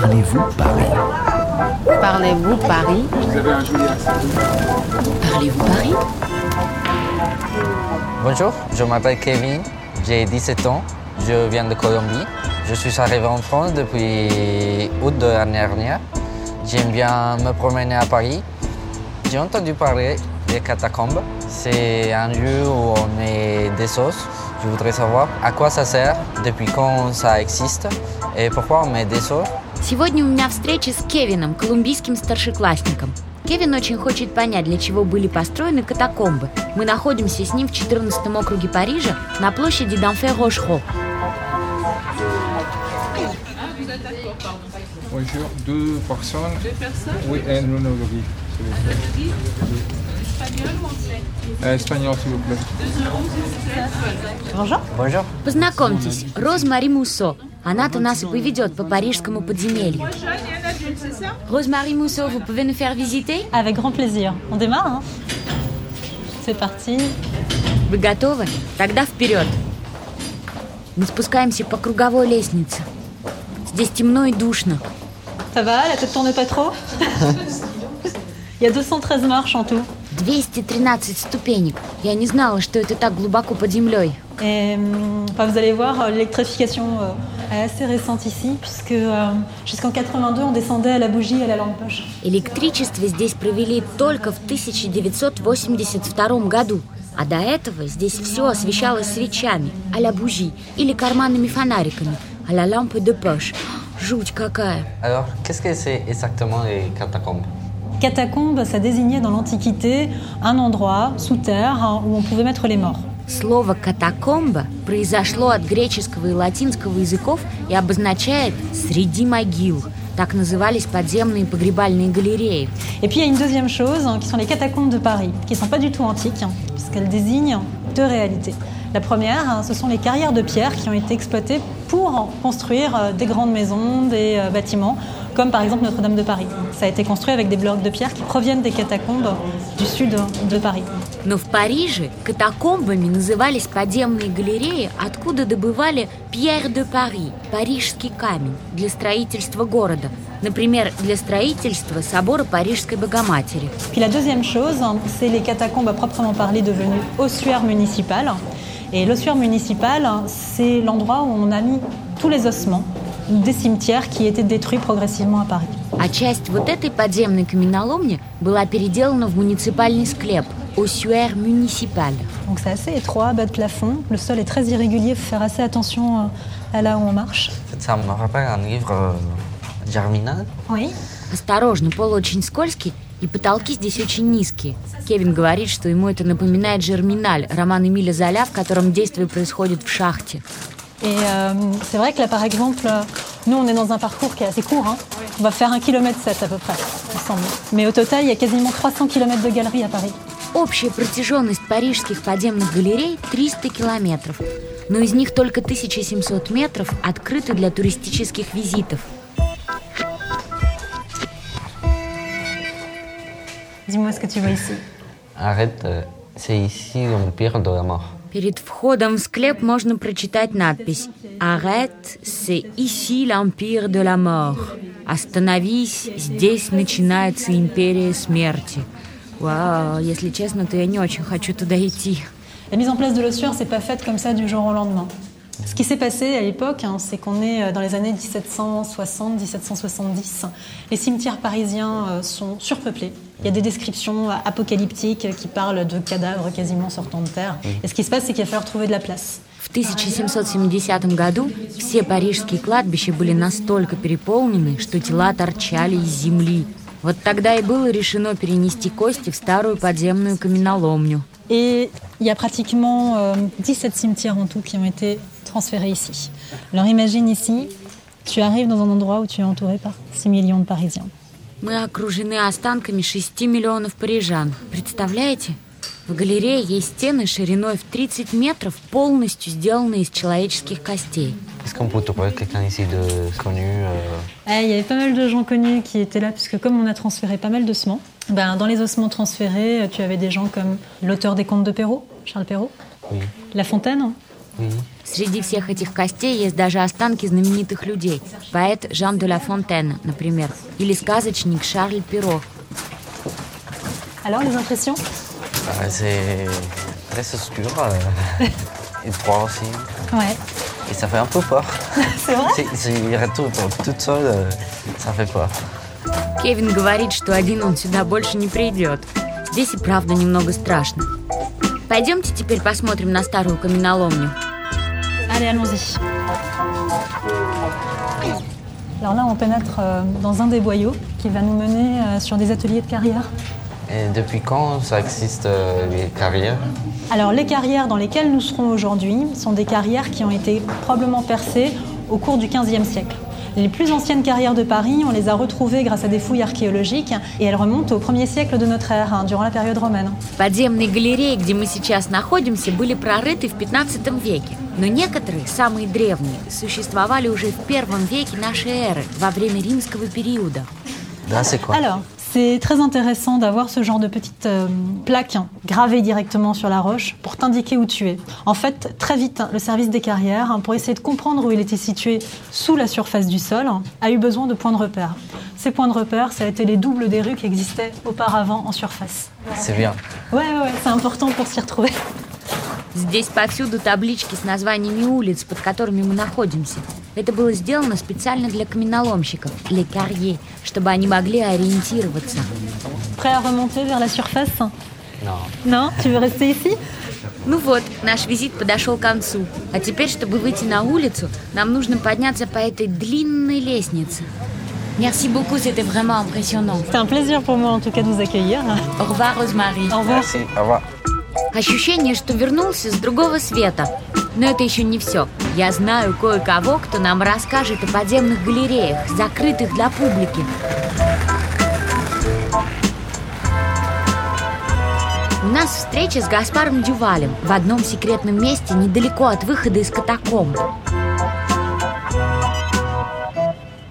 Parlez-vous Paris? Parlez-vous Paris? Parlez-vous Paris? Bonjour, je m'appelle Kevin, j'ai 17 ans, je viens de Colombie. Je suis arrivé en France depuis août de l'année dernière. J'aime bien me promener à Paris. J'ai entendu parler des catacombes. C'est un lieu où on met des sauces. Je voudrais savoir à quoi ça sert, depuis quand ça existe et pourquoi on met des sauces. Сегодня у меня встреча с Кевином, колумбийским старшеклассником. Кевин очень хочет понять, для чего были построены катакомбы. Мы находимся с ним в 14 округе Парижа на площади Дамфе-Рошхо. Bonjour, deux personnes. Deux personnes Oui, un monologue. Vous plaît. Bonjour. Bonjour. Познакомьтесь, Роз Мари Муссо. Она-то нас и поведет по парижскому подземелью. Роз Мари Муссо, vous pouvez nous faire visiter Avec grand plaisir. On démarre, hein C'est parti. Вы готовы? Тогда вперед. Мы спускаемся по круговой лестнице. Здесь темно и душно. Ça va La tête tourne pas trop Il y a 213 marches en tout. 213 ступенек. Я не знала, что это так глубоко под землей. Et hum, enfin, vous allez voir, euh, l'électrification euh, est assez récente ici, puisque euh, jusqu'en 82, on descendait à la bougie et à la lampe poche. Электричество здесь провели только в 1982 году. А до этого здесь все освещалось свечами, а-ля бужи, или карманными фонариками, а-ля лампы де пош. Жуть какая! Alors, qu'est-ce que c'est exactement les catacombes Catacombe, ça désignait dans l'Antiquité un endroit sous terre hein, où on pouvait mettre les morts. Слово «катакомба» произошло от греческого и латинского языков и обозначает «среди могил». Так назывались подземные погребальные галереи. Et puis il y a une deuxième chose, qui sont les catacombes de Paris, qui sont pas du tout antiques, puisqu'elles désignent deux réalités. La première, hein, ce sont les carrières de pierre qui ont été exploitées pour construire euh, des grandes maisons, des euh, bâtiments, comme par exemple Notre-Dame de Paris. Ça a été construit avec des blocs de pierre qui proviennent des catacombes du sud de Paris. Но в Париже катакомбами назывались подземные галереи, откуда добывали Пьер де Пари, парижский камень, для строительства города. Например, для строительства собора Парижской Богоматери. Puis la deuxième chose, hein, c'est les catacombes à proprement parler devenues ossuaires municipales. Et l'ossuaire municipal, hein, c'est l'endroit où on a mis tous les ossements des cimetières qui étaient détruits progressivement à Paris. А часть вот этой подземной каменоломни была переделана в муниципальный склеп Осюэр Municipal. Donc c'est assez étroit, bas de plafond. Le sol est très irrégulier, il faut faire assez attention euh, à là où on marche. En fait, ça me rappelle un livre euh, Germinal. Oui. Осторожно, пол очень скользкий, и потолки здесь очень низкие. Кевин говорит, что ему это напоминает «Жерминаль», роман Эмиля Золя, в котором действие происходит в шахте. Et euh, c'est vrai que là, par exemple, euh, nous, on est dans un parcours qui est assez court. hein. On va faire un kilomètre 7 à peu près, ensemble. Mais au total, il y a quasiment 300 km de galeries à Paris. Общая протяженность парижских подземных галерей 300 километров, но из них только 1700 метров открыты для туристических визитов. Dis-moi ce que tu vois ici. Arrête, euh, c'est ici l'empire de la mort. Перед входом в склеп можно прочитать надпись «Arrête, c'est ici l'empire de la mort». «Остановись, здесь начинается империя смерти». Вау, если честно, то я не очень хочу туда идти. La mise en place de l'ossuaire, c'est pas faite comme ça du jour au lendemain. Ce qui s'est passé à l'époque, hein, c'est qu'on est euh, dans les années 1760-1770. Les cimetières parisiens euh, sont surpeuplés. Il y a des descriptions euh, apocalyptiques qui parlent de cadavres quasiment sortant de terre. Et ce qui se passe, c'est qu'il va falloir trouver de la place. В 1770 году все парижские кладбища были настолько переполнены, что тела торчали из земли. Вот тогда и было решено перенести кости в старую подземную каменоломню. Et il y a pratiquement euh, 17 cimetières en tout qui ont été transférés ici. Alors imagine ici, tu arrives dans un endroit où tu es entouré par 6 millions de Parisiens. Мы окружены останками 6 миллионов парижан. Представляете? В галерее есть стены шириной в 30 метров, полностью сделанные из человеческих костей. Est-ce qu'on peut trouver quelqu'un ici de connu euh, Eh, il y avait pas mal de gens connus qui étaient là, puisque comme on a transféré pas mal d'ossements, ben, dans les ossements transférés, tu avais des gens comme l'auteur des Contes de Perrault, Charles Perrault, Oui. La Fontaine, Среди всех этих костей есть даже останки знаменитых людей. Поэт Жан де ла Фонтен, например, или сказочник Шарль Перо. Alors, les impressions Ah, C'est très obscur euh, et froid aussi. Ouais. Et ça fait un peu peur. C'est vrai Si, si il retourne toute seule, euh, ça fait peur. Кевин говорит, что один он сюда больше не придет. Здесь и правда немного страшно. Пойдемте теперь посмотрим на старую каменоломню. Allez, allons-y. Alors là, on pénètre euh, dans un des boyaux qui va nous mener euh, sur des ateliers de carrière. Et depuis quand ça existe euh, les carrières? Alors les carrières dans lesquelles nous serons aujourd'hui sont des carrières qui ont été probablement percées au cours du XVe siècle. Les plus anciennes carrières de Paris, on les a retrouvées grâce à des fouilles archéologiques et elles remontent au 1er siècle de notre ère, hein, durant la période romaine. Подземные галереи, где мы сейчас находимся, были прорыты в 15 веке. Но некоторые, самые древние, существовали уже в первом веке нашей эры, во время римского периода. Là, c'est quoi Alors, c'est très intéressant d'avoir ce genre de petites euh, plaques gravées directement sur la roche pour t'indiquer où tu es. En fait, très vite, le service des carrières, hein, pour essayer de comprendre où il était situé sous la surface du sol, a eu besoin de points de repère. Ces points de repère, ça a été les doubles des rues qui existaient auparavant en surface. C'est bien. Ouais, ouais, ouais, c'est important pour s'y retrouver. Здесь повсюду таблички с названиями улиц, под которыми мы находимся. Это было сделано специально для каменоломщиков, les carriers, чтобы они могли ориентироваться. Prêt à remonter vers la surface Non. Non Tu veux rester ici Ну вот, наш визит подошел к концу. А теперь, чтобы выйти на улицу, нам нужно подняться по этой длинной лестнице. Merci beaucoup, c'était vraiment impressionnant. C'est un plaisir pour moi en tout cas de vous accueillir. Au revoir, Розмари. Au revoir. Merci. Au revoir. Ощущение, что вернулся с другого света. Но это еще не все. Я знаю кое-кого, кто нам расскажет о подземных галереях, закрытых для публики. У нас встреча с Гаспаром Дювалем в одном секретном месте недалеко от выхода из катакомб.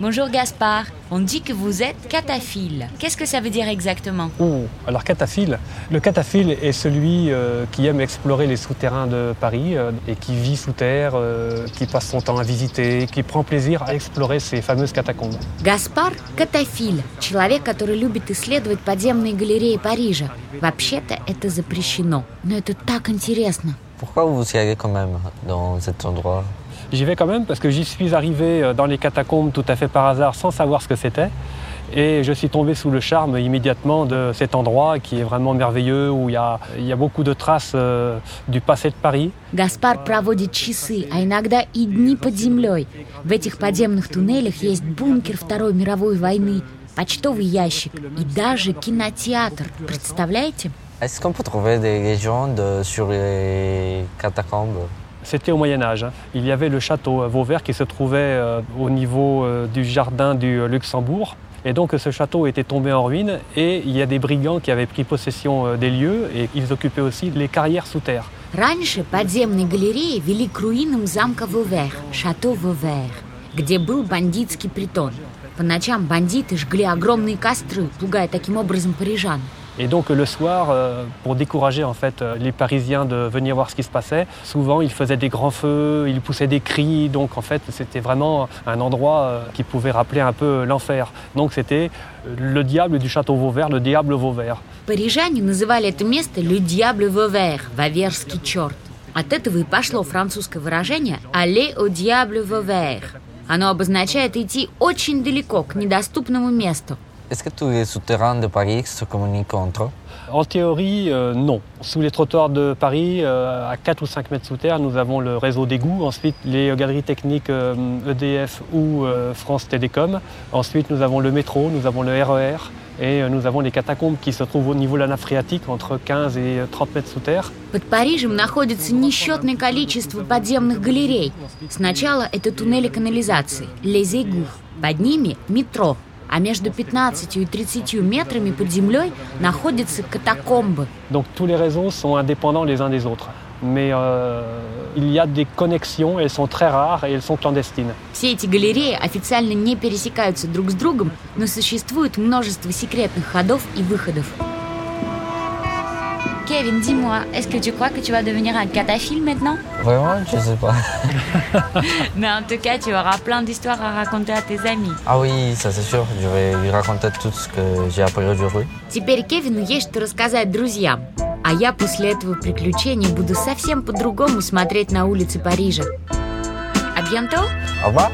Bonjour Gaspard, on dit que vous êtes cataphile. Qu'est-ce que ça veut dire exactement Oh, alors cataphile. Le cataphile est celui euh, qui aime explorer les souterrains de Paris euh, et qui vit sous terre, euh, qui passe son temps à visiter, qui prend plaisir à explorer ces fameuses catacombes. Гаспар – катафиль, человек, который любит исследовать подземные галереи Парижа. Вообще-то это запрещено, но это так интересно. Pourquoi vous y allez quand même dans cet endroit J'y vais quand même parce que j'y suis arrivé euh, dans les catacombes tout à fait par hasard sans savoir ce que c'était. Et je suis tombé sous le charme immédiatement de cet endroit qui est vraiment merveilleux, où il y a, il y a beaucoup de traces euh, du passé de Paris. Гаспар проводит часы, а иногда и дни под землей. В этих подземных туннелях есть бункер Второй мировой войны, почтовый ящик и даже кинотеатр. Представляете? Est-ce qu'on peut trouver des légendes sur les catacombes C'était au Moyen Âge. hein. Il y avait le château euh, Vauvert qui se trouvait euh, au niveau euh, du jardin du euh, Luxembourg. Et donc ce château était tombé en ruine et il y a des brigands qui avaient pris possession euh, des lieux et ils occupaient aussi les carrières sous terre. Раньше подземные галереи вели к руинам замка Вовер, шато Вовер, где был бандитский притон. По ночам бандиты жгли огромные костры, пугая таким образом парижан. Et donc le soir, euh, pour décourager en fait euh, les Parisiens de venir voir ce qui se passait, souvent ils faisaient des grands feux, ils poussaient des cris. Donc en fait c'était vraiment un endroit euh, qui pouvait rappeler un peu l'enfer. Donc c'était euh, le diable du château Vauvert, le diable Vauvert. Парижане называли это место «Le Diable Vauvert» – «Ваверский черт». От этого и пошло французское выражение «Aller au diable Vauvert». Оно обозначает идти очень далеко, к недоступному месту. Est-ce que tous les souterrains de Paris se communiquent entre eux En théorie, euh, non. Sous les trottoirs de Paris, euh, à 4 ou 5 mètres sous terre, nous avons le réseau d'égout. Ensuite, les galeries techniques euh, EDF ou euh, France Télécom. Ensuite, nous avons le métro, nous avons le RER. Et euh, nous avons les catacombes qui se trouvent au niveau de la nappe phréatique, entre 15 et 30 mètres sous terre. Под Парижем находится несчетное количество подземных галерей. Сначала это туннели канализации, les égouts. Под ними метро. А между 15 и 30 метрами под землей находятся катакомбы. Donc tous les réseaux sont indépendants les uns des autres. Mais euh, il y a des connexions, elles sont très rares et elles sont clandestines. Все эти галереи официально не пересекаются друг с другом, но существует множество секретных ходов и выходов. Kevin, dis-moi, est-ce que tu crois que tu vas devenir un cataphile maintenant Vraiment, je sais pas. Mais en tout cas, tu auras plein d'histoires à raconter à tes amis. Ah oui, ça c'est sûr. Je vais lui raconter tout ce que j'ai appris aujourd'hui. Теперь Кевину есть что рассказать друзьям. А я после этого приключения буду совсем по-другому смотреть на улицы Парижа. А bientôt! Au revoir.